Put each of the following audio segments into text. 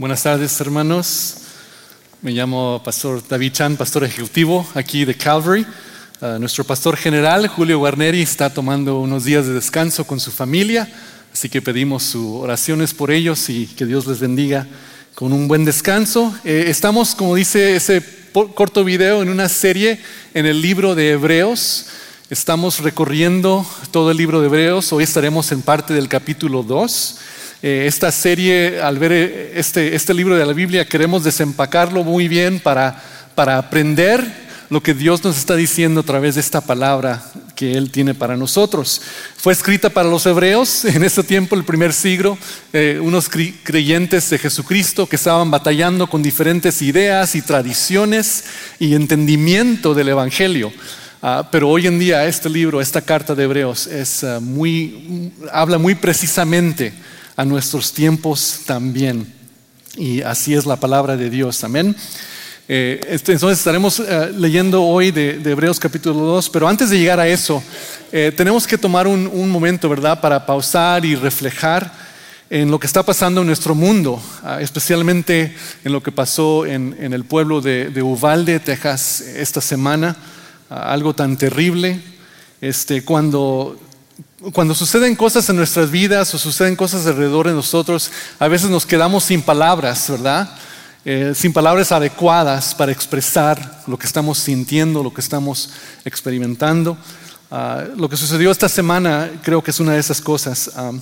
Buenas tardes, hermanos. Me llamo Pastor David Chan, pastor ejecutivo aquí de Calvary. Uh, nuestro pastor general, Julio Guarneri, está tomando unos días de descanso con su familia, así que pedimos sus oraciones por ellos y que Dios les bendiga con un buen descanso. Eh, estamos, como dice ese corto video, en una serie en el libro de Hebreos. Estamos recorriendo todo el libro de Hebreos. Hoy estaremos en parte del capítulo 2. Eh, esta serie, al ver eh, este, este, libro de la Biblia, queremos desempacarlo muy bien para, para aprender lo que Dios nos está diciendo a través de esta palabra que Él tiene para nosotros. Fue escrita para los hebreos en ese tiempo, el primer siglo, eh, unos creyentes de Jesucristo que estaban batallando con diferentes ideas y tradiciones y entendimiento del Evangelio. Ah, pero hoy en día este libro, esta carta de Hebreos, es, ah, muy, habla muy precisamente a nuestros tiempos también. Y así es la palabra de Dios. Amén. Eh, este, entonces estaremos eh, leyendo hoy de, Hebreos capítulo 2, pero antes de llegar a eso, eh, tenemos que tomar un, momento, ¿verdad?, para pausar y reflejar en lo que está pasando en nuestro mundo, ah, especialmente en lo que pasó en, el pueblo de, de, Uvalde, Texas, esta semana, ah, algo tan terrible, este, cuando cuando suceden cosas en nuestras vidas o suceden cosas alrededor de nosotros, a veces nos quedamos sin palabras, ¿verdad? Eh, sin palabras adecuadas para expresar lo que estamos sintiendo, lo que estamos experimentando. Ah, lo que sucedió esta semana creo que es una de esas cosas. Ah,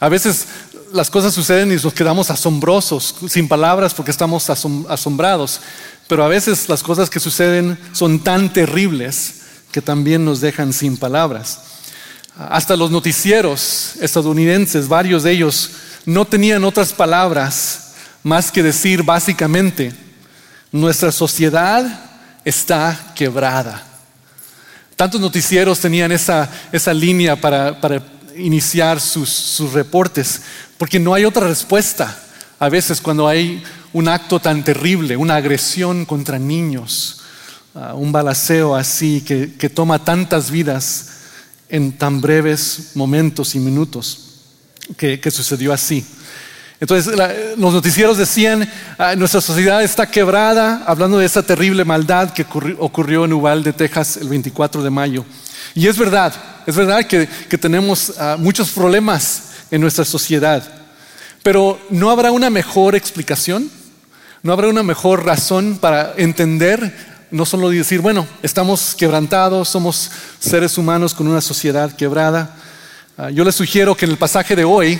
a veces las cosas suceden y nos quedamos asombrosos, sin palabras porque estamos asombrados, pero a veces las cosas que suceden son tan terribles que también nos dejan sin palabras. Hasta los noticieros estadounidenses, varios de ellos, no tenían otras palabras más que decir básicamente, nuestra sociedad está quebrada. Tantos noticieros tenían esa, línea para, iniciar sus, sus reportes, porque no hay otra respuesta a veces cuando hay un acto tan terrible, una agresión contra niños, ah, un balaceo así que, que toma tantas vidas en tan breves momentos y minutos que, sucedió así. Entonces los noticieros decían, ah, nuestra sociedad está quebrada, hablando de esa terrible maldad que ocurrió, en Uvalde, Texas, el 24 de mayo. Y es verdad, es verdad que, tenemos ah, muchos problemas en nuestra sociedad, pero ¿no habrá una mejor explicación? ¿No habrá una mejor razón para entender no solo decir, bueno, estamos quebrantados, somos seres humanos con una sociedad quebrada. Ah, yo les sugiero que en el pasaje de hoy,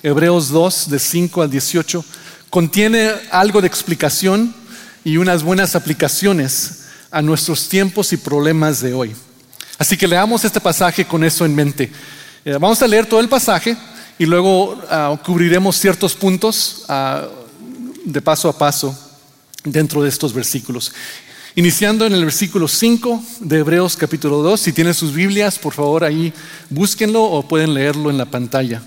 Hebreos 2, de 5 al 18, contiene algo de explicación y unas buenas aplicaciones a nuestros tiempos y problemas de hoy. Así que leamos este pasaje con eso en mente. Eh, vamos a leer todo el pasaje y luego ah, cubriremos ciertos puntos ah, de paso a paso dentro de estos versículos. Iniciando en el versículo 5 de Hebreos capítulo 2, si tienen sus Biblias, por favor ahí búsquenlo o pueden leerlo en la pantalla.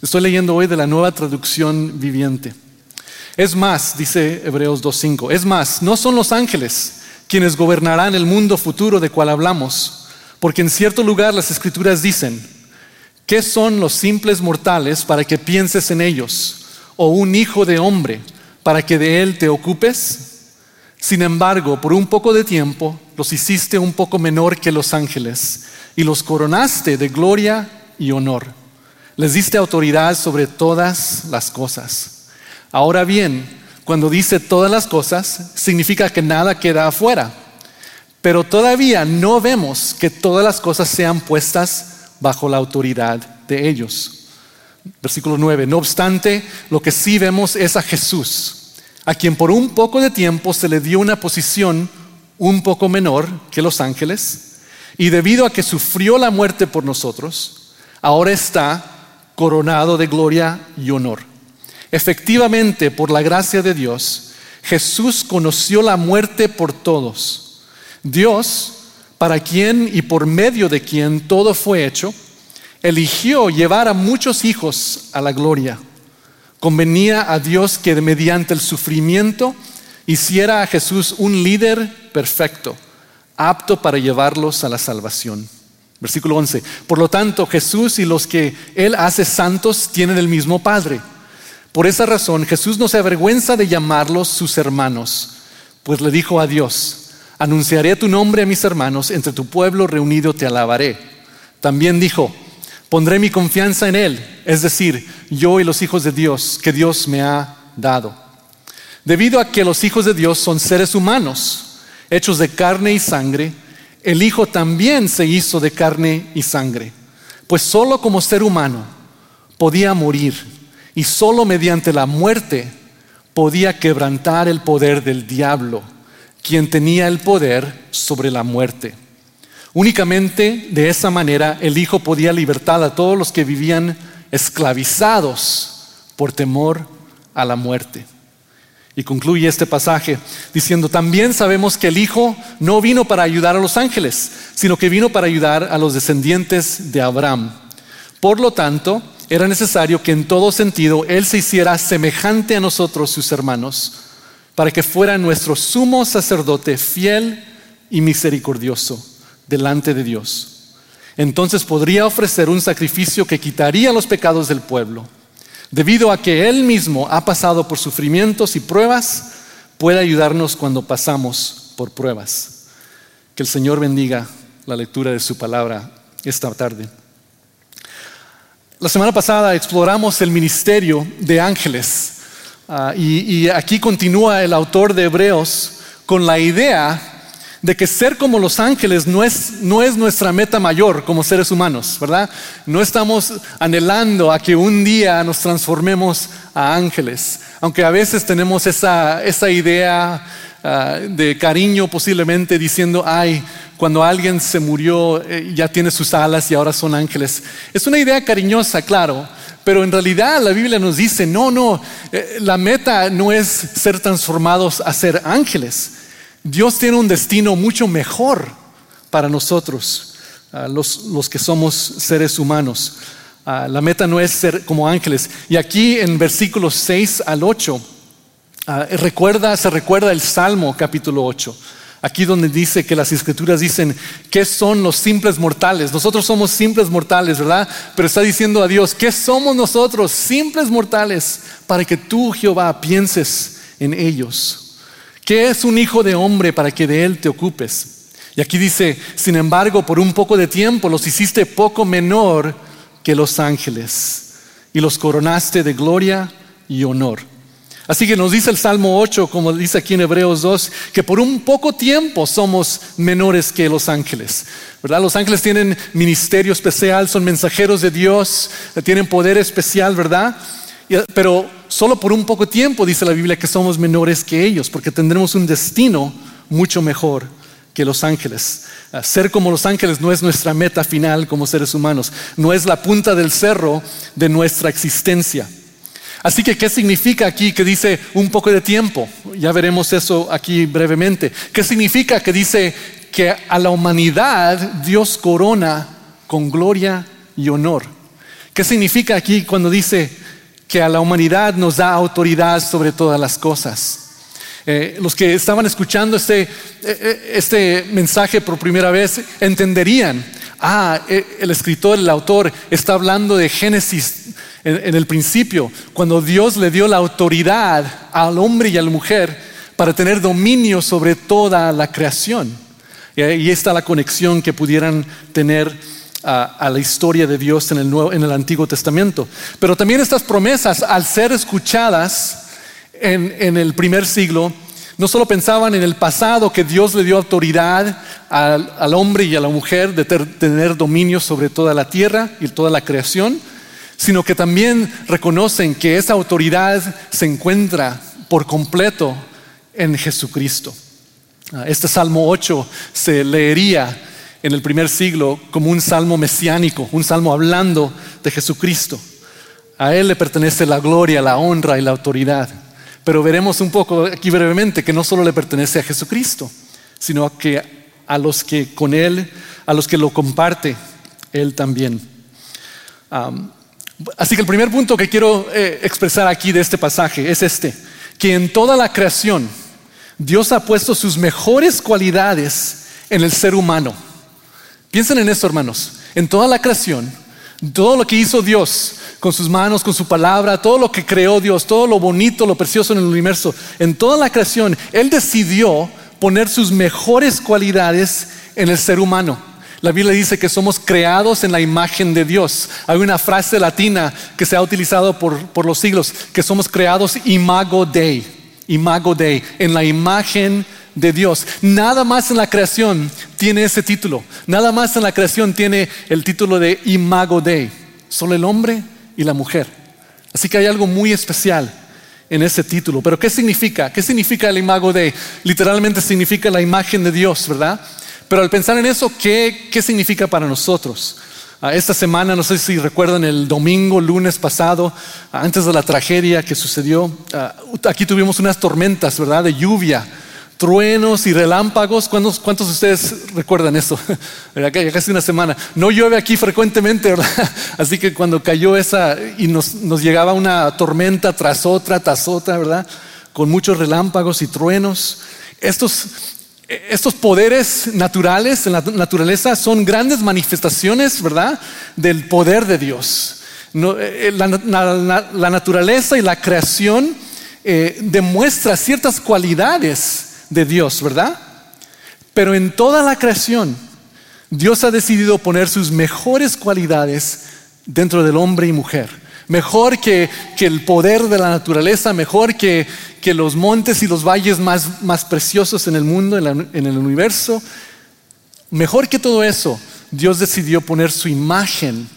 Estoy leyendo hoy de la nueva traducción viviente. Es más, dice Hebreos 2.5, es más, no son los ángeles quienes gobernarán el mundo futuro de cual hablamos, porque en cierto lugar las escrituras dicen, ¿qué son los simples mortales para que pienses en ellos? ¿O un hijo de hombre para que de él te ocupes? Sin embargo, por un poco de tiempo los hiciste un poco menor que los ángeles y los coronaste de gloria y honor. Les diste autoridad sobre todas las cosas. Ahora bien, cuando dice todas las cosas, significa que nada queda afuera. Pero todavía no vemos que todas las cosas sean puestas bajo la autoridad de ellos. Versículo 9. No obstante, lo que sí vemos es a Jesús a quien por un poco de tiempo se le dio una posición un poco menor que los ángeles, y debido a que sufrió la muerte por nosotros, ahora está coronado de gloria y honor. Efectivamente, por la gracia de Dios, Jesús conoció la muerte por todos. Dios, para quien y por medio de quien todo fue hecho, eligió llevar a muchos hijos a la gloria Convenía a Dios que mediante el sufrimiento hiciera a Jesús un líder perfecto, apto para llevarlos a la salvación. Versículo 11. Por lo tanto, Jesús y los que Él hace santos tienen el mismo Padre. Por esa razón Jesús no se avergüenza de llamarlos sus hermanos, pues le dijo a Dios, anunciaré tu nombre a mis hermanos, entre tu pueblo reunido te alabaré. También dijo, pondré mi confianza en Él, es decir, yo y los hijos de Dios que Dios me ha dado. Debido a que los hijos de Dios son seres humanos, hechos de carne y sangre, el Hijo también se hizo de carne y sangre, pues solo como ser humano podía morir y solo mediante la muerte podía quebrantar el poder del diablo, quien tenía el poder sobre la muerte. Únicamente de esa manera el Hijo podía libertar a todos los que vivían esclavizados por temor a la muerte. Y concluye este pasaje diciendo, también sabemos que el Hijo no vino para ayudar a los ángeles, sino que vino para ayudar a los descendientes de Abraham. Por lo tanto, era necesario que en todo sentido Él se hiciera semejante a nosotros, sus hermanos, para que fuera nuestro sumo sacerdote fiel y misericordioso delante de Dios. Entonces podría ofrecer un sacrificio que quitaría los pecados del pueblo. Debido a que Él mismo ha pasado por sufrimientos y pruebas, puede ayudarnos cuando pasamos por pruebas. Que el Señor bendiga la lectura de su palabra esta tarde. La semana pasada exploramos el ministerio de ángeles ah, y, aquí continúa el autor de Hebreos con la idea de que ser como los ángeles no es, no es nuestra meta mayor como seres humanos, ¿verdad? No estamos anhelando a que un día nos transformemos a ángeles, aunque a veces tenemos esa, esa idea ah, de cariño posiblemente diciendo, ay, cuando alguien se murió eh, ya tiene sus alas y ahora son ángeles. Es una idea cariñosa, claro, pero en realidad la Biblia nos dice, no, no, eh, la meta no es ser transformados a ser ángeles. Dios tiene un destino mucho mejor para nosotros, los, los, que somos seres humanos. La meta no es ser como ángeles. Y aquí en versículos 6 al 8, ah, recuerda, se recuerda el Salmo capítulo 8. Aquí donde dice que las escrituras dicen, ¿qué son los simples mortales? Nosotros somos simples mortales, ¿verdad? Pero está diciendo a Dios, ¿qué somos nosotros? Simples mortales, para que tú, Jehová, pienses en ellos. ¿Qué es un hijo de hombre para que de él te ocupes? Y aquí dice, sin embargo, por un poco de tiempo los hiciste poco menor que los ángeles y los coronaste de gloria y honor. Así que nos dice el Salmo 8, como dice aquí en Hebreos 2, que por un poco tiempo somos menores que los ángeles. ¿Verdad? Los ángeles tienen ministerio especial, son mensajeros de Dios, tienen poder especial, ¿verdad? Pero solo por un poco tiempo dice la Biblia que somos menores que ellos, porque tendremos un destino mucho mejor que los ángeles. Ser como los ángeles no es nuestra meta final como seres humanos, no es la punta del cerro de nuestra existencia. Así que, ¿qué significa aquí que dice un poco de tiempo? Ya veremos eso aquí brevemente. ¿Qué significa que dice que a la humanidad Dios corona con gloria y honor? ¿Qué significa aquí cuando dice que a la humanidad nos da autoridad sobre todas las cosas? Eh, los que estaban escuchando este, eh, eh, este mensaje por primera vez entenderían, ah, el escritor, el autor está hablando de Génesis en, el principio, cuando Dios le dio la autoridad al hombre y a la mujer para tener dominio sobre toda la creación. Y ahí está la conexión que pudieran tener a, la historia de Dios en el, en el Antiguo Testamento. Pero también estas promesas, al ser escuchadas en, en el primer siglo, no solo pensaban en el pasado que Dios le dio autoridad al, al, hombre y a la mujer de tener dominio sobre toda la tierra y toda la creación, sino que también reconocen que esa autoridad se encuentra por completo en Jesucristo. Ah, este Salmo 8 se leería en el primer siglo como un salmo mesiánico, un salmo hablando de Jesucristo. A Él le pertenece la gloria, la honra y la autoridad. Pero veremos un poco aquí brevemente que no solo le pertenece a Jesucristo, sino que a los que con Él, a los que lo comparte, Él también. Así que el primer punto que quiero eh, expresar aquí de este pasaje es este, que en toda la creación Dios ha puesto sus mejores cualidades en el ser humano. Piensen en esto, hermanos. En toda la creación, todo lo que hizo Dios con sus manos, con su palabra, todo lo que creó Dios, todo lo bonito, lo precioso en el universo, en toda la creación, Él decidió poner sus mejores cualidades en el ser humano. La Biblia dice que somos creados en la imagen de Dios. Hay una frase latina que se ha utilizado por, por los siglos, que somos creados imago Dei, imago Dei, en la imagen de Dios. Nada más en la creación tiene ese título. Nada más en la creación tiene el título de imago Dei. Solo el hombre y la mujer. Así que hay algo muy especial en ese título. Pero ¿qué significa? ¿Qué significa el imago Dei? Literalmente significa la imagen de Dios, ¿verdad? Pero al pensar en eso, ¿qué, significa para nosotros? Ah, esta semana, no sé si recuerdan el domingo, lunes pasado, antes de la tragedia que sucedió, ah, aquí tuvimos unas tormentas, ¿verdad? De lluvia, truenos y relámpagos. ¿Cuántos, cuántos de ustedes recuerdan eso? Ya casi una semana. No llueve aquí frecuentemente, ¿verdad? Así que cuando cayó esa y nos, nos llegaba una tormenta tras otra, tras otra, ¿verdad? Con muchos relámpagos y truenos. Estos, estos poderes naturales en la naturaleza son grandes manifestaciones, ¿verdad? Del poder de Dios. Eh, la, naturaleza y la creación eh, demuestra ciertas cualidades de Dios, ¿verdad? Pero en toda la creación, Dios ha decidido poner sus mejores cualidades dentro del hombre y mujer mejor que, el poder de la naturaleza, mejor que, los montes y los valles más, preciosos en el mundo, en, en, el universo. Mejor que todo eso, Dios decidió poner su imagen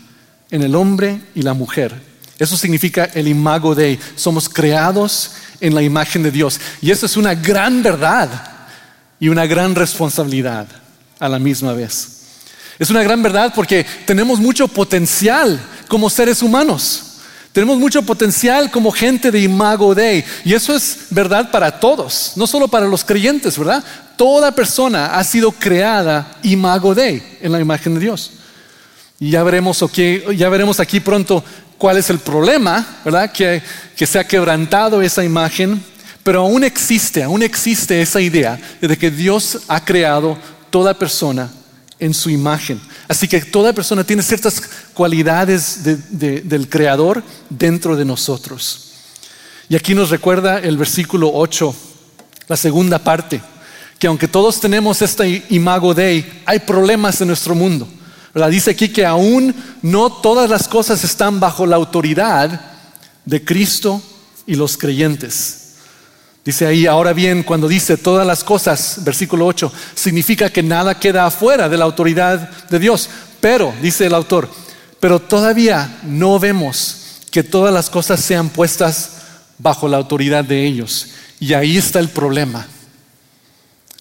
en el hombre y la mujer. Eso significa el imago Dei. Somos creados en la imagen de Dios. Y eso es una gran verdad y una gran responsabilidad a la misma vez. Es una gran verdad porque tenemos mucho potencial como seres humanos. Tenemos mucho potencial como gente de imago Dei. Y eso es verdad para todos, no solo para los creyentes, ¿verdad? Toda persona ha sido creada imago Dei, en la imagen de Dios. Y ya veremos, ya veremos aquí pronto cuál es el problema, ¿verdad? Que, se ha quebrantado esa imagen, pero aún existe, aún existe esa idea de que Dios ha creado toda persona en su imagen. Así que toda persona tiene ciertas cualidades del Creador dentro de nosotros. Y aquí nos recuerda el versículo 8, la segunda parte, que aunque todos tenemos este imago Dei, hay problemas en nuestro mundo. Dice aquí que aún no todas las cosas están bajo la autoridad de Cristo y los creyentes. Dice ahí, ahora bien, cuando dice todas las cosas, versículo 8, significa que nada queda afuera de la autoridad de Dios. Pero, dice el autor, pero todavía no vemos que todas las cosas sean puestas bajo la autoridad de ellos. Y ahí está el problema.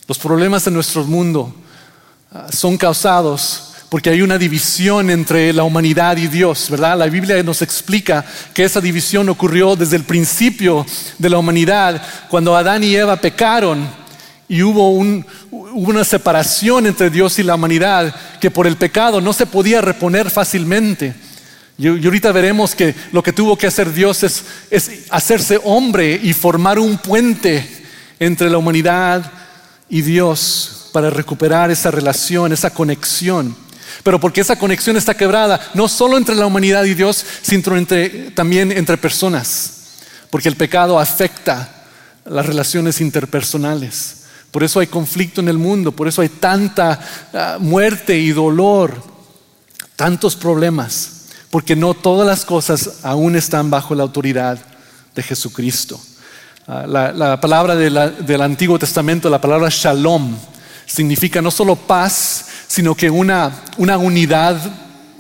Los problemas en nuestro mundo ah, son causados porque hay una división entre la humanidad y Dios, ¿verdad? La Biblia nos explica que esa división ocurrió desde el principio de la humanidad, cuando Adán y Eva pecaron y hubo, una separación entre Dios y la humanidad que por el pecado no se podía reponer fácilmente. Y, ahorita veremos que lo que tuvo que hacer Dios es, es hacerse hombre y formar un puente entre la humanidad y Dios para recuperar esa relación, esa conexión pero porque esa conexión está quebrada, no solo entre la humanidad y Dios, sino también entre personas, porque el pecado afecta las relaciones interpersonales. Por eso hay conflicto en el mundo, por eso hay tanta ah, muerte y dolor, tantos problemas, porque no todas las cosas aún están bajo la autoridad de Jesucristo. Ah, la, palabra del Antiguo Testamento, la palabra shalom, significa no solo paz, sino que una, una unidad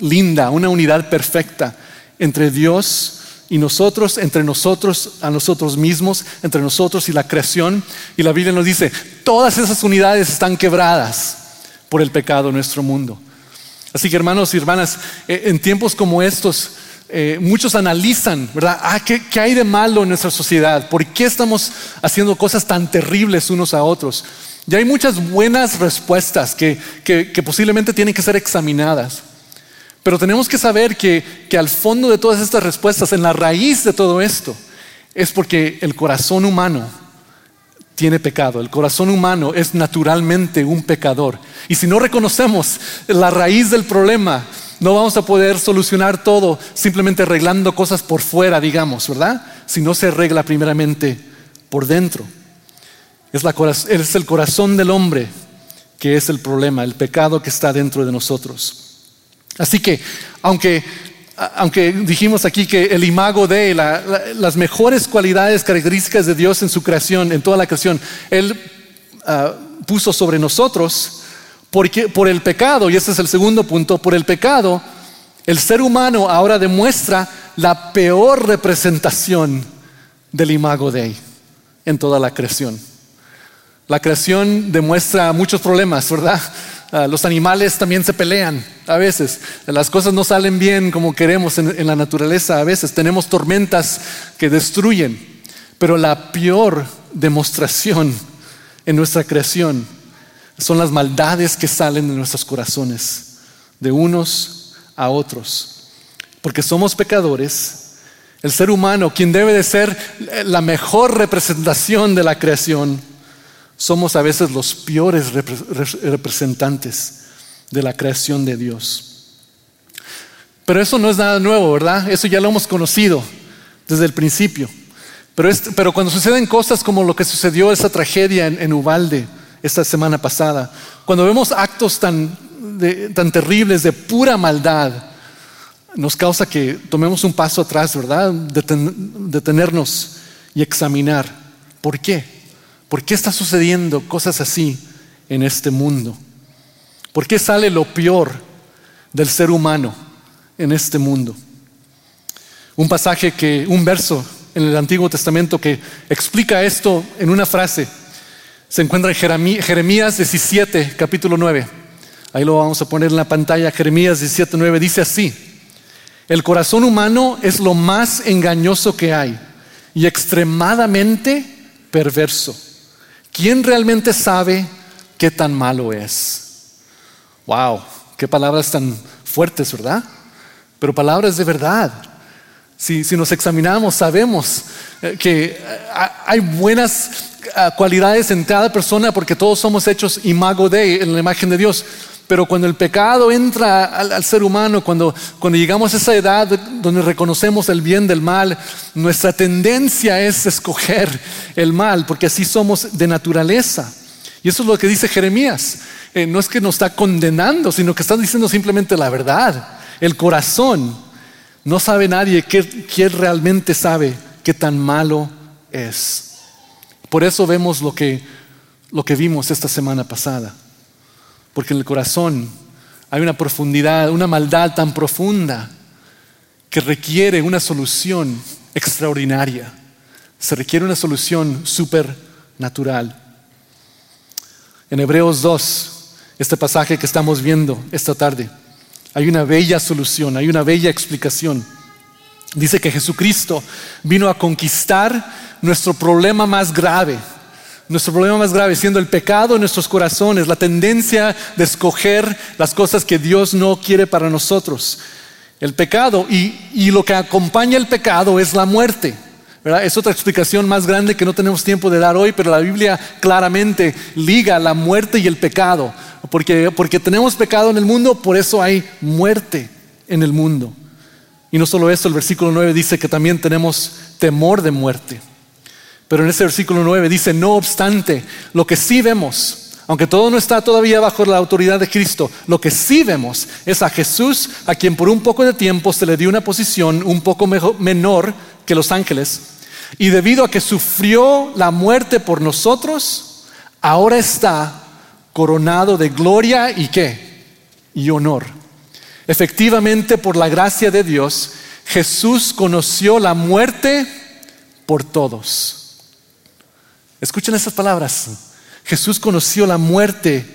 linda, una unidad perfecta entre Dios y nosotros, entre nosotros a nosotros mismos, entre nosotros y la creación. Y la Biblia nos dice, todas esas unidades están quebradas por el pecado en nuestro mundo. Así que hermanos y hermanas, eh, en tiempos como estos, eh, muchos analizan, ¿verdad? Ah, ¿qué, ¿qué, hay de malo en nuestra sociedad? ¿Por qué estamos haciendo cosas tan terribles unos a otros? Y hay muchas buenas respuestas que, posiblemente tienen que ser examinadas. Pero tenemos que saber que, que al fondo de todas estas respuestas, en la raíz de todo esto, es porque el corazón humano tiene pecado. El corazón humano es naturalmente un pecador. Y si no reconocemos la raíz del problema, No vamos a poder solucionar todo simplemente arreglando cosas por fuera, digamos, ¿verdad? Si no se arregla primeramente por dentro. Es, es el corazón del hombre que es el problema, el pecado que está dentro de nosotros. Así que, aunque, dijimos aquí que el imago de las mejores cualidades, características de Dios en su creación, en toda la creación, Él ah, puso sobre nosotros, porque, por el pecado, y este es el segundo punto, por el pecado, el ser humano ahora demuestra la peor representación del imago de en toda la creación. La creación demuestra muchos problemas, ¿verdad? Ah, los animales también se pelean a veces. Las cosas no salen bien como queremos en, la naturaleza a veces. Tenemos tormentas que destruyen. Pero la peor demostración en nuestra creación son las maldades que salen de nuestros corazones, de unos a otros. Porque somos pecadores. El ser humano, quien debe de ser la mejor representación de la creación, somos a veces los peores representantes de la creación de Dios. Pero eso no es nada nuevo, ¿verdad? Eso ya lo hemos conocido desde el principio. Pero, cuando suceden cosas como lo que sucedió esa tragedia en, Ubalde esta semana pasada, cuando vemos actos tan, tan terribles de pura maldad, nos causa que tomemos un paso atrás, ¿verdad? Detenernos y examinar. ¿Por qué? ¿Por qué está sucediendo cosas así en este mundo? ¿Por qué sale lo peor del ser humano en este mundo? Un pasaje que, un verso en el Antiguo Testamento que explica esto en una frase, se encuentra en Jeremías 17, capítulo 9. Ahí lo vamos a poner en la pantalla. Jeremías 17, 9 dice así: El corazón humano es lo más engañoso que hay y extremadamente perverso. ¿Quién realmente sabe qué tan malo es? Wow, qué palabras tan fuertes, ¿verdad? Pero palabras de verdad. Si, nos examinamos, sabemos eh, que eh, hay buenas eh, cualidades en cada persona porque todos somos hechos imago de, en la imagen de Dios. Pero cuando el pecado entra al, ser humano, cuando, cuando llegamos a esa edad donde reconocemos el bien del mal, nuestra tendencia es escoger el mal, porque así somos de naturaleza. Y eso es lo que dice Jeremías. Eh, no es que nos está condenando, sino que está diciendo simplemente la verdad. El corazón. No sabe nadie quién realmente sabe qué tan malo es. Por eso vemos lo que, lo que vimos esta semana pasada. Porque en el corazón hay una profundidad, una maldad tan profunda que requiere una solución extraordinaria. Se requiere una solución supernatural. En Hebreos 2, este pasaje que estamos viendo esta tarde, hay una bella solución, hay una bella explicación. Dice que Jesucristo vino a conquistar nuestro problema más grave, nuestro problema más grave siendo el pecado en nuestros corazones, la tendencia de escoger las cosas que Dios no quiere para nosotros. El pecado y, lo que acompaña el pecado es la muerte. Es otra explicación más grande que no tenemos tiempo de dar hoy, pero la Biblia claramente liga la muerte y el pecado. Porque, porque tenemos pecado en el mundo, por eso hay muerte en el mundo. Y no solo eso, el versículo 9 dice que también tenemos temor de muerte. Pero en ese versículo 9 dice, no obstante, lo que sí vemos, aunque todo no está todavía bajo la autoridad de Cristo, lo que sí vemos es a Jesús, a quien por un poco de tiempo se le dio una posición un poco menor que los ángeles, y debido a que sufrió la muerte por nosotros, ahora está coronado de gloria y qué? Y honor. Efectivamente, por la gracia de Dios, Jesús conoció la muerte por todos Escuchen esas palabras. Jesús conoció la muerte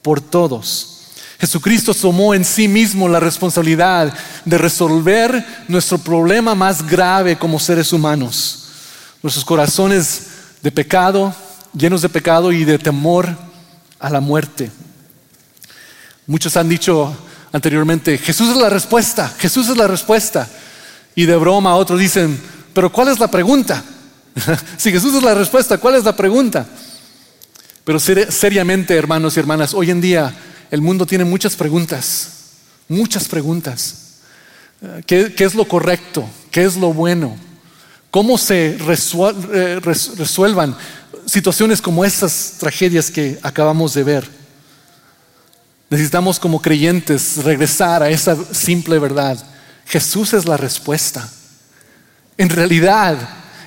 por todos. Jesucristo tomó en sí mismo la responsabilidad de resolver nuestro problema más grave como seres humanos. Nuestros corazones de pecado, llenos de pecado y de temor a la muerte. Muchos han dicho anteriormente, Jesús es la respuesta, Jesús es la respuesta. Y de broma otros dicen, pero ¿cuál es la pregunta? si Jesús es la respuesta, ¿cuál es la pregunta? Pero seriamente, hermanos y hermanas, hoy en día el mundo tiene muchas preguntas, Muchas preguntas. Eh, ¿Qué, es lo correcto? ¿Qué es lo bueno? ¿Cómo se eh, resuelvan situaciones como estas tragedias que acabamos de ver? Necesitamos como creyentes regresar a esa simple verdad. Jesús es la respuesta. En realidad,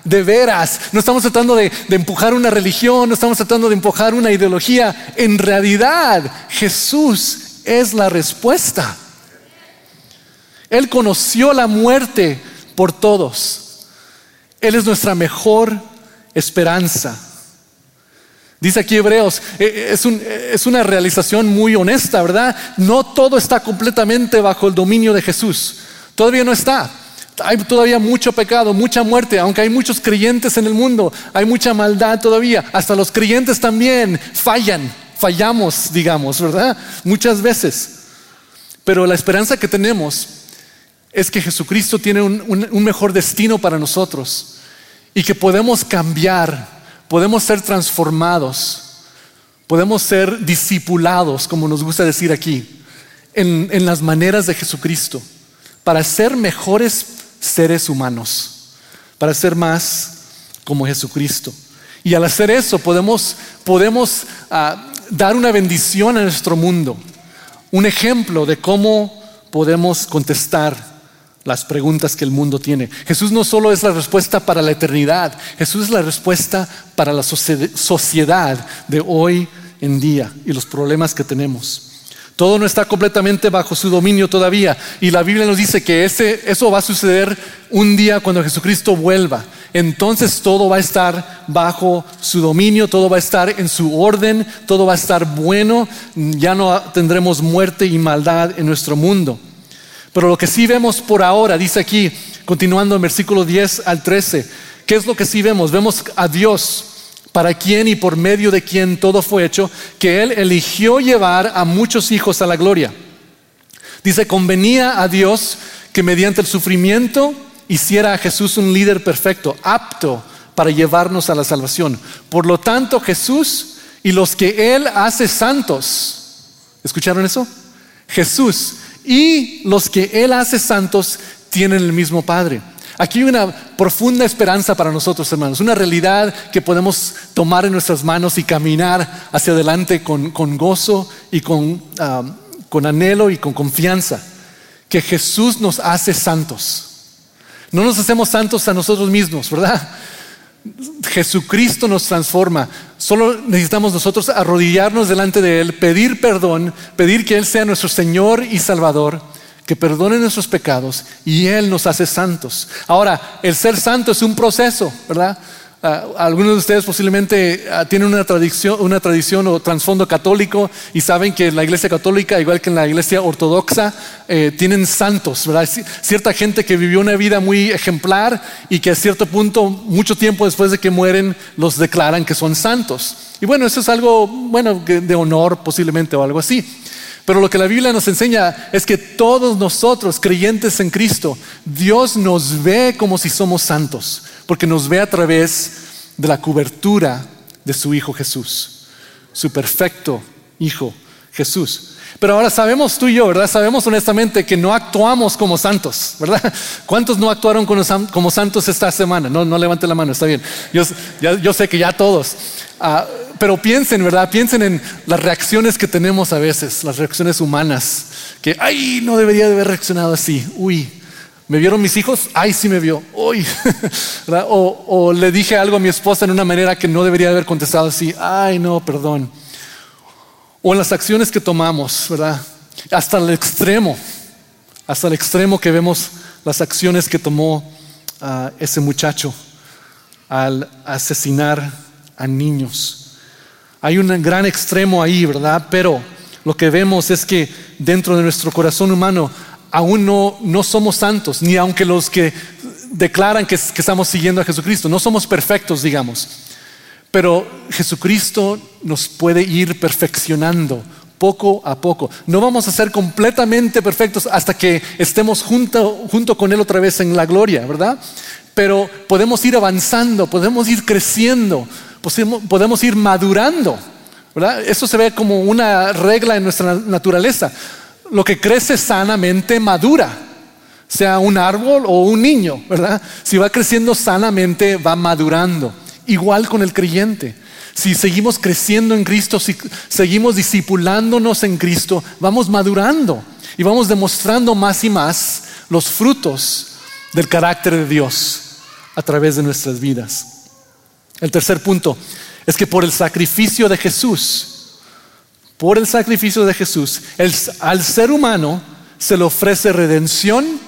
de veras, no estamos tratando de, empujar una religión, no estamos tratando de empujar una ideología. En realidad, Jesús es la respuesta. Él conoció la muerte por todos. Él es nuestra mejor esperanza. Dice aquí Hebreos, eh, eh, es, una realización muy honesta, ¿verdad? No todo está completamente bajo el dominio de Jesús. Todavía no está. Hay todavía mucho pecado, mucha muerte, aunque hay muchos creyentes en el mundo, hay mucha maldad todavía. Hasta los creyentes también fallan, fallamos, digamos, ¿verdad? Muchas veces. Pero la esperanza que tenemos es que Jesucristo tiene un, mejor destino para nosotros y que podemos cambiar, podemos ser transformados, podemos ser discipulados, como nos gusta decir aquí, en, las maneras de Jesucristo, para ser mejores seres humanos, para ser más como Jesucristo. Y al hacer eso podemos, podemos ah, dar una bendición a nuestro mundo, un ejemplo de cómo podemos contestar las preguntas que el mundo tiene. Jesús no solo es la respuesta para la eternidad, Jesús es la respuesta para la sociedad de hoy en día y los problemas que tenemos. Todo no está completamente bajo su dominio todavía y la Biblia nos dice que ese, eso va a suceder un día cuando Jesucristo vuelva. Entonces todo va a estar bajo su dominio, todo va a estar en su orden, todo va a estar bueno, ya no tendremos muerte y maldad en nuestro mundo. Pero lo que sí vemos por ahora, dice aquí, continuando en versículo 10 al 13, ¿qué es lo que sí vemos? Vemos a Dios, para quien y por medio de quien todo fue hecho, que Él eligió llevar a muchos hijos a la gloria. Dice, convenía a Dios que mediante el sufrimiento hiciera a Jesús un líder perfecto, apto para llevarnos a la salvación. Por lo tanto, Jesús y los que Él hace santos, ¿escucharon eso? Jesús y los que Él hace santos tienen el mismo Padre. Aquí hay una profunda esperanza para nosotros, hermanos, una realidad que podemos tomar en nuestras manos y caminar hacia adelante con, gozo y con, ah, con anhelo y con confianza, que Jesús nos hace santos. No nos hacemos santos a nosotros mismos, ¿verdad? Jesucristo nos transforma. Solo necesitamos nosotros arrodillarnos delante de Él, pedir perdón, pedir que Él sea nuestro Señor y Salvador, que perdone nuestros pecados y Él nos hace santos. Ahora, el ser santo es un proceso, ¿verdad? Ah, algunos de ustedes posiblemente ah, tienen una tradición, una tradición o trasfondo católico y saben que en la iglesia católica, igual que en la iglesia ortodoxa, eh, tienen santos, ¿verdad? Cierta gente que vivió una vida muy ejemplar y que a cierto punto, mucho tiempo después de que mueren, los declaran que son santos. Y bueno, eso es algo, bueno, de honor posiblemente o algo así. Pero lo que la Biblia nos enseña es que todos nosotros, creyentes en Cristo, Dios nos ve como si somos santos, porque nos ve a través de la cobertura de su Hijo Jesús, su perfecto Hijo Jesús. Pero ahora sabemos tú y yo, ¿verdad? Sabemos honestamente que no actuamos como santos, ¿verdad? ¿Cuántos no actuaron como santos esta semana? No, no levante la mano, está bien. Yo, sé que ya todos. Ah, pero piensen, ¿verdad? Piensen en las reacciones que tenemos a veces, las reacciones humanas. Que, ay, no debería de haber reaccionado así. Uy, ¿me vieron mis hijos? Ay, sí me vio. Uy, o, o le dije algo a mi esposa en una manera que no debería haber contestado así. Ay, no, perdón. O en las acciones que tomamos, ¿verdad? Hasta el extremo, hasta el extremo que vemos las acciones que tomó ah, ese muchacho al asesinar a niños. Hay un gran extremo ahí, ¿verdad? Pero lo que vemos es que dentro de nuestro corazón humano aún no, no somos santos, ni aunque los que declaran que, que estamos siguiendo a Jesucristo, no somos perfectos, digamos. Pero Jesucristo nos puede ir perfeccionando poco a poco. No vamos a ser completamente perfectos hasta que estemos junto, junto con Él otra vez en la gloria, ¿verdad? Pero podemos ir avanzando, podemos ir creciendo podemos ir madurando. ¿verdad? Eso se ve como una regla en nuestra naturaleza. lo que crece sanamente madura, sea un árbol o un niño, ¿verdad? Si va creciendo sanamente, va madurando. Igual con el creyente. Si seguimos creciendo en Cristo, si seguimos discipulándonos en Cristo, vamos madurando y vamos demostrando más y más los frutos del carácter de Dios a través de nuestras vidas. El tercer punto es que por el sacrificio de Jesús, por el sacrificio de Jesús, al ser humano se le ofrece redención,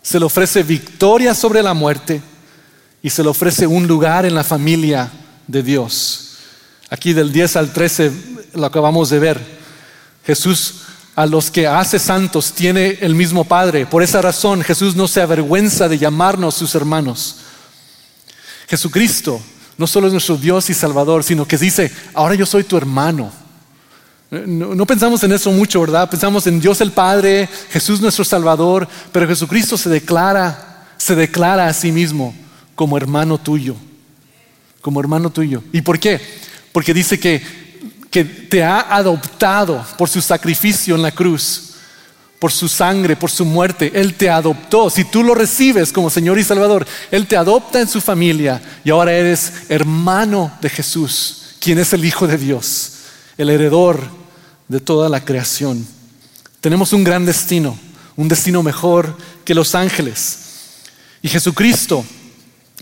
se le ofrece victoria sobre la muerte y se le ofrece un lugar en la familia de Dios. Aquí del 10 al 13 lo acabamos de ver. Jesús a los que hace santos tiene el mismo Padre. Por esa razón Jesús no se avergüenza de llamarnos sus hermanos. Jesucristo no solo es nuestro Dios y Salvador, sino que dice, ahora yo soy tu hermano. No, no, pensamos en eso mucho, ¿verdad? Pensamos en Dios el Padre, Jesús nuestro Salvador, pero Jesucristo se declara, se declara a sí mismo como hermano tuyo, como hermano tuyo. ¿Y por qué? Porque dice que que te ha adoptado por su sacrificio en la cruz, por su sangre, por su muerte. Él te adoptó. Si tú lo recibes como Señor y Salvador, Él te adopta en su familia y ahora eres hermano de Jesús, quien es el Hijo de Dios, el heredor de toda la creación. Tenemos un gran destino, un destino mejor que los ángeles. Y Jesucristo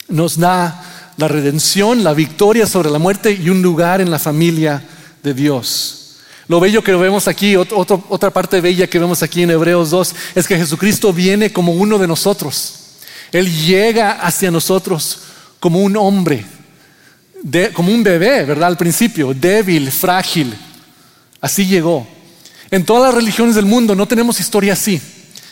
nos da la redención, la victoria sobre la muerte y un lugar en la familia de Dios. Lo bello que vemos aquí, otra parte bella que vemos aquí en Hebreos 2, es que Jesucristo viene como uno de nosotros. Él llega hacia nosotros como un hombre, como un bebé, ¿verdad? Al principio, débil, frágil. Así llegó. En todas las religiones del mundo no tenemos historia así.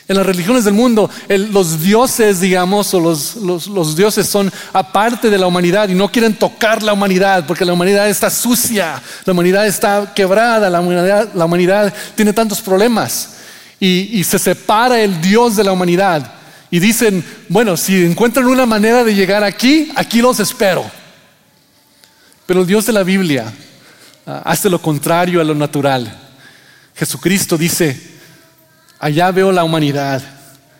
En las religiones del mundo, los dioses, digamos, o los, dioses son aparte de la humanidad y no quieren tocar la humanidad porque la humanidad está sucia, la humanidad está quebrada, la humanidad, tiene tantos problemas. Y, se separa el Dios de la humanidad. Y dicen, bueno, si encuentran una manera de llegar aquí, aquí los espero. Pero el Dios de la Biblia ah, hace lo contrario a lo natural. Jesucristo dice, allá veo la humanidad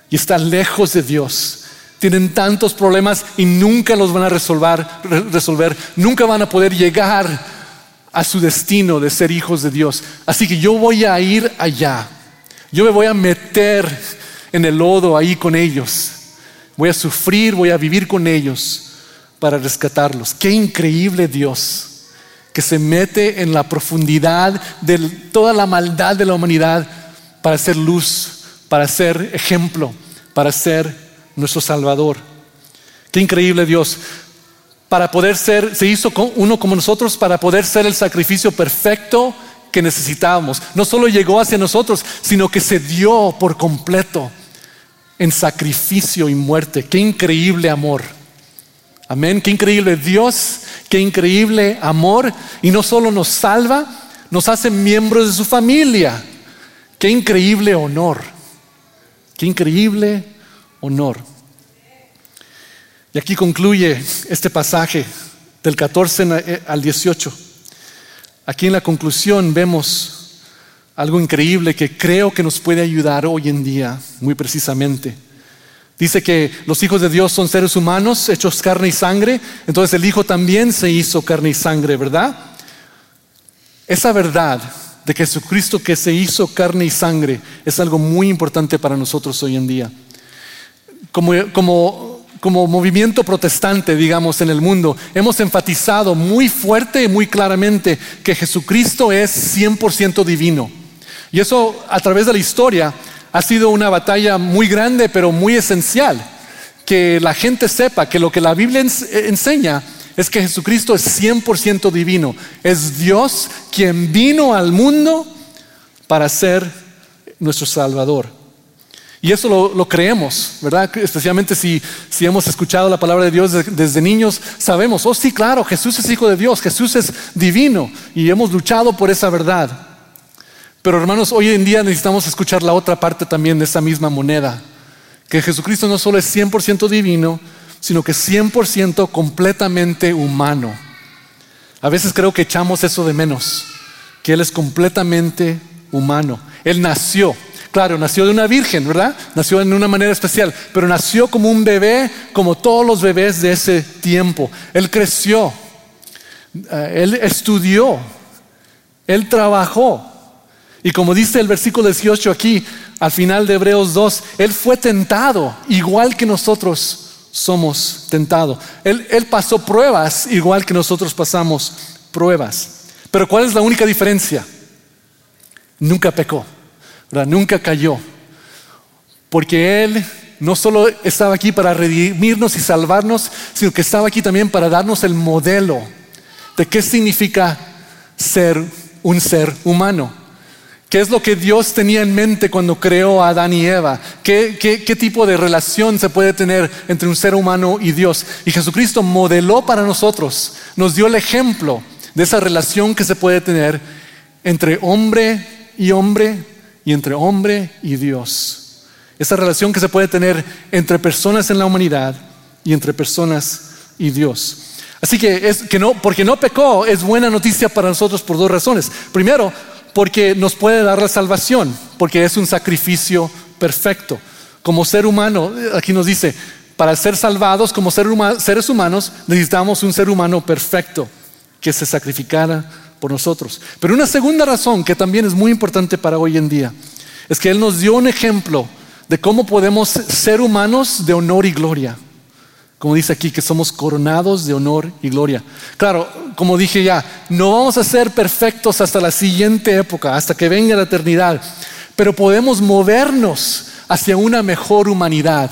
y está lejos de Dios. Tienen tantos problemas y nunca los van a resolver, resolver, nunca van a poder llegar a su destino de ser hijos de Dios. Así que yo voy a ir allá. Yo me voy a meter en el lodo ahí con ellos. Voy a sufrir, voy a vivir con ellos para rescatarlos. Qué increíble Dios que se mete en la profundidad de toda la maldad de la humanidad para ser luz, para ser ejemplo, para ser nuestro Salvador. Qué increíble Dios. Para poder ser, se hizo uno como nosotros para poder ser el sacrificio perfecto que necesitábamos. No solo llegó hacia nosotros, sino que se dio por completo en sacrificio y muerte. Qué increíble amor. Amén. Qué increíble Dios, qué increíble amor. Y no solo nos salva, nos hace miembros de su familia. Qué increíble honor. Qué increíble honor. Y aquí concluye este pasaje del 14 eh, al 18. Aquí en la conclusión vemos algo increíble que creo que nos puede ayudar hoy en día, muy precisamente. Dice que los hijos de Dios son seres humanos hechos carne y sangre, entonces el Hijo también se hizo carne y sangre, ¿verdad? Esa verdad de Jesucristo que se hizo carne y sangre es algo muy importante para nosotros hoy en día. Como, como, como movimiento protestante, digamos, en el mundo, hemos enfatizado muy fuerte y muy claramente que Jesucristo es 100% divino. Y eso a través de la historia ha sido una batalla muy grande, pero muy esencial. Que la gente sepa que lo que la Biblia enseña es que Jesucristo es 100% divino. Es Dios quien vino al mundo para ser nuestro Salvador. Y eso lo, creemos, ¿verdad? Especialmente si, si, hemos escuchado la palabra de Dios desde, niños, sabemos, oh sí, claro, Jesús es hijo de Dios, Jesús es divino y hemos luchado por esa verdad. Pero hermanos, hoy en día necesitamos escuchar la otra parte también de esa misma moneda, que Jesucristo no solo es 100% divino, sino que 100% completamente humano. A veces creo que echamos eso de menos, que Él es completamente humano. Él nació. Claro, nació de una virgen, ¿verdad? Nació en una manera especial, pero nació como un bebé, como todos los bebés de ese tiempo. Él creció, eh, él estudió, él trabajó. Y como dice el versículo 18 aquí, al final de Hebreos 2, él fue tentado, igual que nosotros somos tentados. Él, él pasó pruebas, igual que nosotros pasamos pruebas. Pero ¿cuál es la única diferencia? Nunca pecó. Nunca cayó. Porque Él no solo estaba aquí para redimirnos y salvarnos, sino que estaba aquí también para darnos el modelo de qué significa ser un ser humano. ¿Qué es lo que Dios tenía en mente cuando creó a Adán y Eva? ¿Qué, qué, tipo de relación se puede tener entre un ser humano y Dios? Y Jesucristo modeló para nosotros, nos dio el ejemplo de esa relación que se puede tener entre hombre y hombre, y entre hombre y Dios. Esa relación que se puede tener entre personas en la humanidad y entre personas y Dios. Así que, es, que no, porque no pecó es buena noticia para nosotros por dos razones. Primero, porque nos puede dar la salvación, porque es un sacrificio perfecto. Como ser humano, aquí nos dice, para ser salvados como seres humanos necesitamos un ser humano perfecto que se sacrificara por nosotros. Pero una segunda razón que también es muy importante para hoy en día es que Él nos dio un ejemplo de cómo podemos ser humanos de honor y gloria. Como dice aquí, que somos coronados de honor y gloria. Claro, como dije ya, no vamos a ser perfectos hasta la siguiente época, hasta que venga la eternidad, pero podemos movernos hacia una mejor humanidad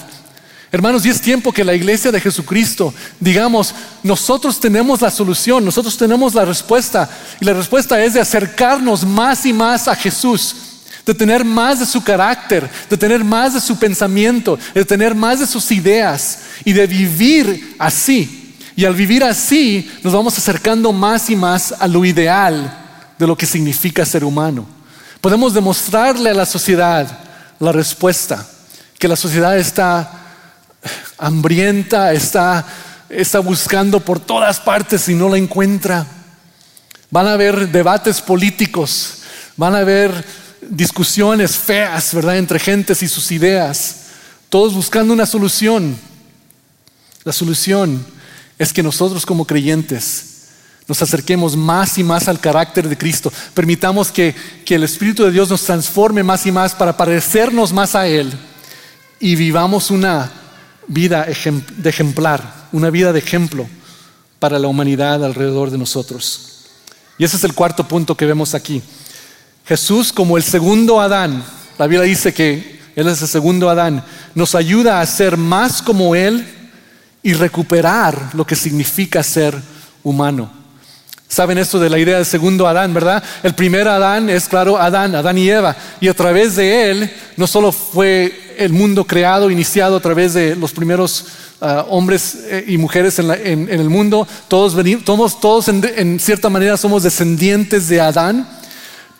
Hermanos, y es tiempo que la iglesia de Jesucristo, digamos, nosotros tenemos la solución, nosotros tenemos la respuesta. Y la respuesta es de acercarnos más y más a Jesús, de tener más de su carácter, de tener más de su pensamiento, de tener más de sus ideas y de vivir así. Y al vivir así nos vamos acercando más y más a lo ideal de lo que significa ser humano. Podemos demostrarle a la sociedad la respuesta, que la sociedad está hambrienta, está, está buscando por todas partes y no la encuentra. Van a haber debates políticos, van a haber discusiones feas, ¿verdad?, entre gentes y sus ideas, todos buscando una solución. La solución es que nosotros como creyentes nos acerquemos más y más al carácter de Cristo. Permitamos que, que, el Espíritu de Dios nos transforme más y más para parecernos más a Él y vivamos una vida de ejemplar, una vida de ejemplo para la humanidad alrededor de nosotros. Y ese es el cuarto punto que vemos aquí. Jesús como el segundo Adán, la Biblia dice que Él es el segundo Adán, nos ayuda a ser más como Él y recuperar lo que significa ser humano. Saben esto de la idea del segundo Adán, ¿verdad? El primer Adán es, claro, Adán, Adán y Eva. Y a través de él no solo fue el mundo creado, iniciado a través de los primeros ah, hombres eh, y mujeres en, el mundo, todos, venimos, todos, en, cierta manera somos descendientes de Adán,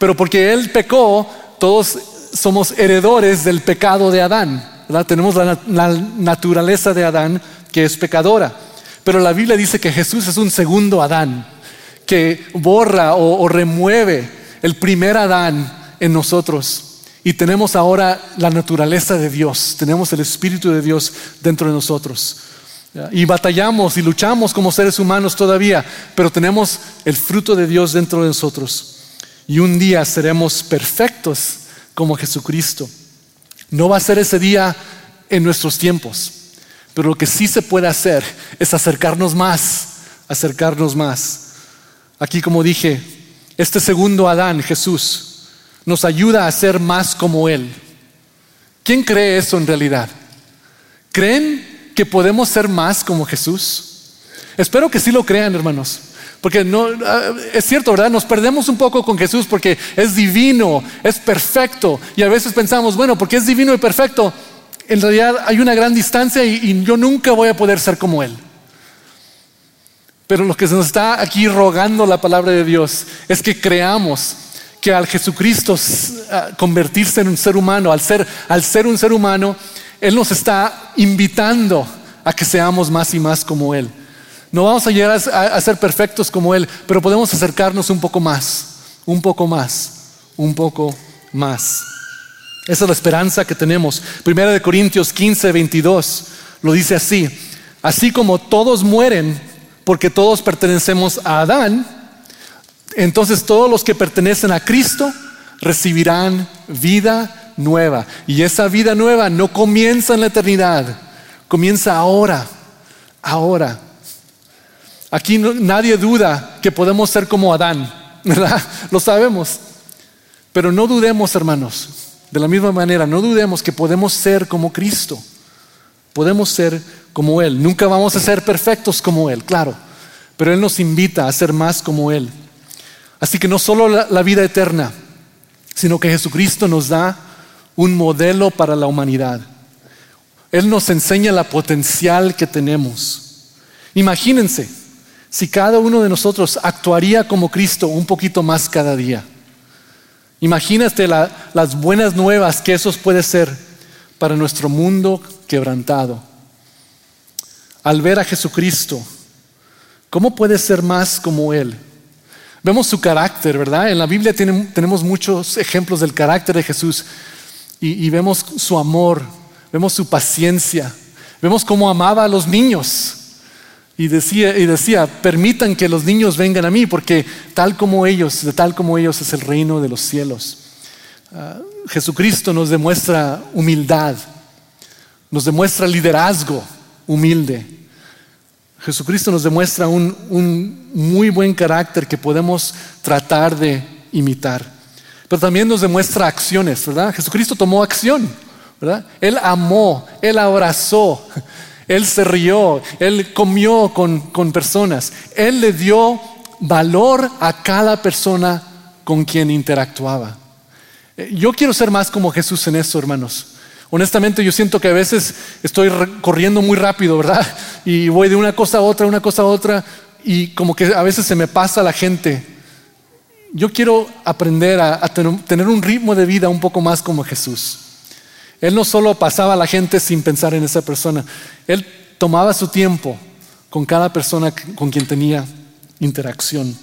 pero porque él pecó, todos somos heredores del pecado de Adán. Tenemos la naturaleza de Adán que es pecadora. Pero la Biblia dice que Jesús es un segundo Adán que borra o, remueve el primer Adán en nosotros. Y tenemos ahora la naturaleza de Dios, tenemos el Espíritu de Dios dentro de nosotros. Y batallamos y luchamos como seres humanos todavía, pero tenemos el fruto de Dios dentro de nosotros. Y un día seremos perfectos como Jesucristo. No va a ser ese día en nuestros tiempos, pero lo que sí se puede hacer es acercarnos más, acercarnos más. Aquí, como dije, este segundo Adán, Jesús, nos ayuda a ser más como Él. ¿Quién cree eso en realidad? ¿Creen que podemos ser más como Jesús? Espero que sí lo crean, hermanos. Porque no, ah, es cierto, ¿verdad? Nos perdemos un poco con Jesús porque es divino, es perfecto. Y a veces pensamos, bueno, porque es divino y perfecto, en realidad hay una gran distancia y yo nunca voy a poder ser como Él. Pero lo que se nos está aquí rogando la palabra de Dios es que creamos que al Jesucristo convertirse en un ser humano, al ser, al ser un ser humano, Él nos está invitando a que seamos más y más como Él. No vamos a llegar a, ser perfectos como Él, pero podemos acercarnos un poco más, un poco más, un poco más. Esa es la esperanza que tenemos. Primera de Corintios 15, 22 lo dice así. Así como todos mueren porque todos pertenecemos a Adán, entonces todos los que pertenecen a Cristo recibirán vida nueva. Y esa vida nueva no comienza en la eternidad, comienza ahora, ahora. Aquí nadie duda que podemos ser como Adán, ¿verdad? Lo sabemos. Pero no dudemos, hermanos, de la misma manera, no dudemos que podemos ser como Cristo. Podemos ser como Él. Nunca vamos a ser perfectos como Él, claro. Pero Él nos invita a ser más como Él. Así que no solo la, vida eterna, sino que Jesucristo nos da un modelo para la humanidad. Él nos enseña la potencial que tenemos. Imagínense si cada uno de nosotros actuaría como Cristo un poquito más cada día. Imagínate las buenas nuevas que eso puede ser para nuestro mundo quebrantado. Al ver a Jesucristo, ¿cómo puede ser más como Él? Vemos su carácter, ¿verdad? En la Biblia tenemos muchos ejemplos del carácter de Jesús y, vemos su amor, vemos su paciencia, vemos cómo amaba a los niños. Y decía, y decía, permitan que los niños vengan a mí, porque tal como ellos, de tal como ellos es el reino de los cielos. Ah, Jesucristo nos demuestra humildad, nos demuestra liderazgo humilde. Jesucristo nos demuestra un, un muy buen carácter que podemos tratar de imitar. Pero también nos demuestra acciones, ¿verdad? Jesucristo tomó acción, ¿verdad? Él amó, Él abrazó, él se rió, Él comió con, personas, Él le dio valor a cada persona con quien interactuaba. Eh, yo quiero ser más como Jesús en eso, hermanos. Honestamente, yo siento que a veces estoy corriendo muy rápido, ¿verdad? Y voy de una cosa a otra, una cosa a otra, y como que a veces se me pasa la gente. Yo quiero aprender a tener un ritmo de vida un poco más como Jesús. Él no solo pasaba a la gente sin pensar en esa persona, él tomaba su tiempo con cada persona con quien tenía interacción.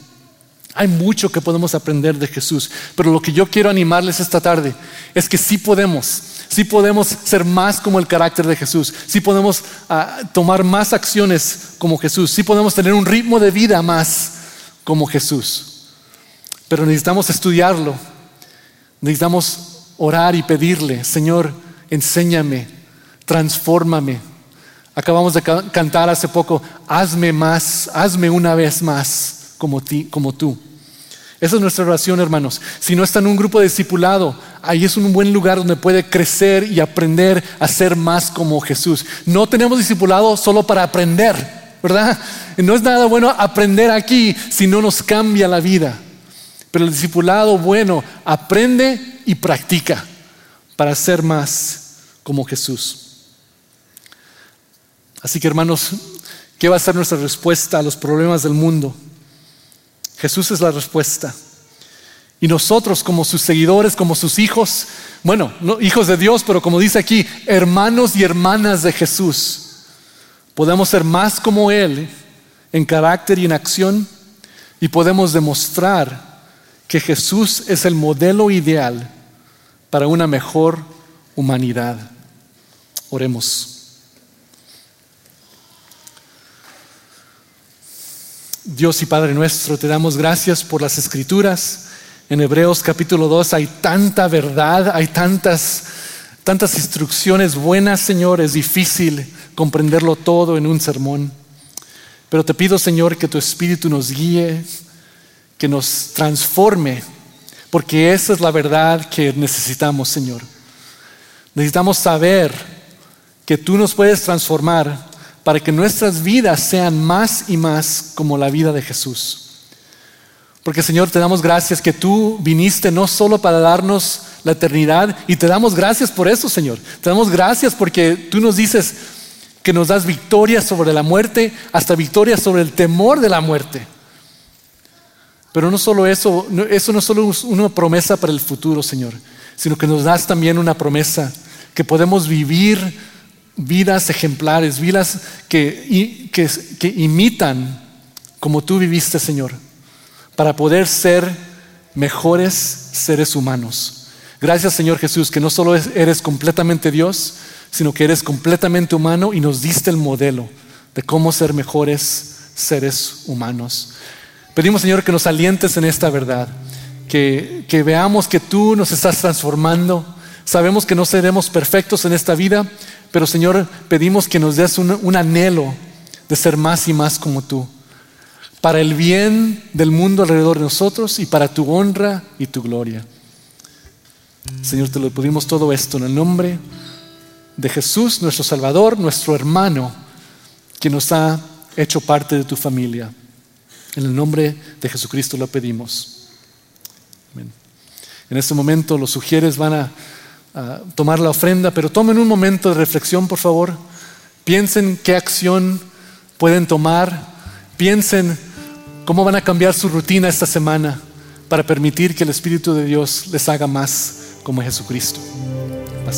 Hay mucho que podemos aprender de Jesús, pero lo que yo quiero animarles esta tarde es que sí podemos, sí podemos ser más como el carácter de Jesús, sí podemos ah, tomar más acciones como Jesús, sí podemos tener un ritmo de vida más como Jesús. Pero necesitamos estudiarlo, necesitamos orar y pedirle, Señor, enséñame, transfórmame. Acabamos de cantar hace poco, hazme más, hazme una vez más como, ti, como tú. Esa es nuestra oración, hermanos. Si no está en un grupo discipulado, ahí es un buen lugar donde puede crecer y aprender a ser más como Jesús. No tenemos discipulado solo para aprender, ¿verdad? No es nada bueno aprender aquí si no nos cambia la vida. Pero el discipulado bueno aprende y practica para ser más como Jesús. Así que hermanos, ¿qué va a ser nuestra respuesta a los problemas del mundo? Jesús es la respuesta. Y nosotros como sus seguidores, como sus hijos, bueno, no hijos de Dios, pero como dice aquí, hermanos y hermanas de Jesús, podemos ser más como Él en carácter y en acción y podemos demostrar que Jesús es el modelo ideal para una mejor humanidad. Oremos. Dios y Padre nuestro, te damos gracias por las escrituras. En Hebreos capítulo 2 hay tanta verdad, hay tantas, tantas instrucciones buenas, Señor. Es difícil comprenderlo todo en un sermón. Pero te pido, Señor, que tu Espíritu nos guíe, que nos transforme porque esa es la verdad que necesitamos, Señor. Necesitamos saber que tú nos puedes transformar para que nuestras vidas sean más y más como la vida de Jesús. Porque Señor, te damos gracias que tú viniste no solo para darnos la eternidad, y te damos gracias por eso, Señor. Te damos gracias porque tú nos dices que nos das victoria sobre la muerte, hasta victoria sobre el temor de la muerte. Pero no solo eso, eso no es solo una promesa para el futuro, Señor, sino que nos das también una promesa que podemos vivir vidas ejemplares, vidas que, que, que imitan como tú viviste, Señor, para poder ser mejores seres humanos. Gracias Señor Jesús, que no solo eres completamente Dios, sino que eres completamente humano y nos diste el modelo de cómo ser mejores seres humanos. Pedimos Señor que nos alientes en esta verdad, que, veamos que tú nos estás transformando. Sabemos que no seremos perfectos en esta vida, pero Señor, pedimos que nos des un anhelo de ser más y más como tú, para el bien del mundo alrededor de nosotros y para tu honra y tu gloria. Señor, te lo pedimos todo esto en el nombre de Jesús, nuestro Salvador, nuestro hermano, que nos ha hecho parte de tu familia. En el nombre de Jesucristo lo pedimos. En este momento los sugieres van a, a, tomar la ofrenda, pero tomen un momento de reflexión, por favor. Piensen qué acción pueden tomar. Piensen cómo van a cambiar su rutina esta semana para permitir que el Espíritu de Dios les haga más como Jesucristo.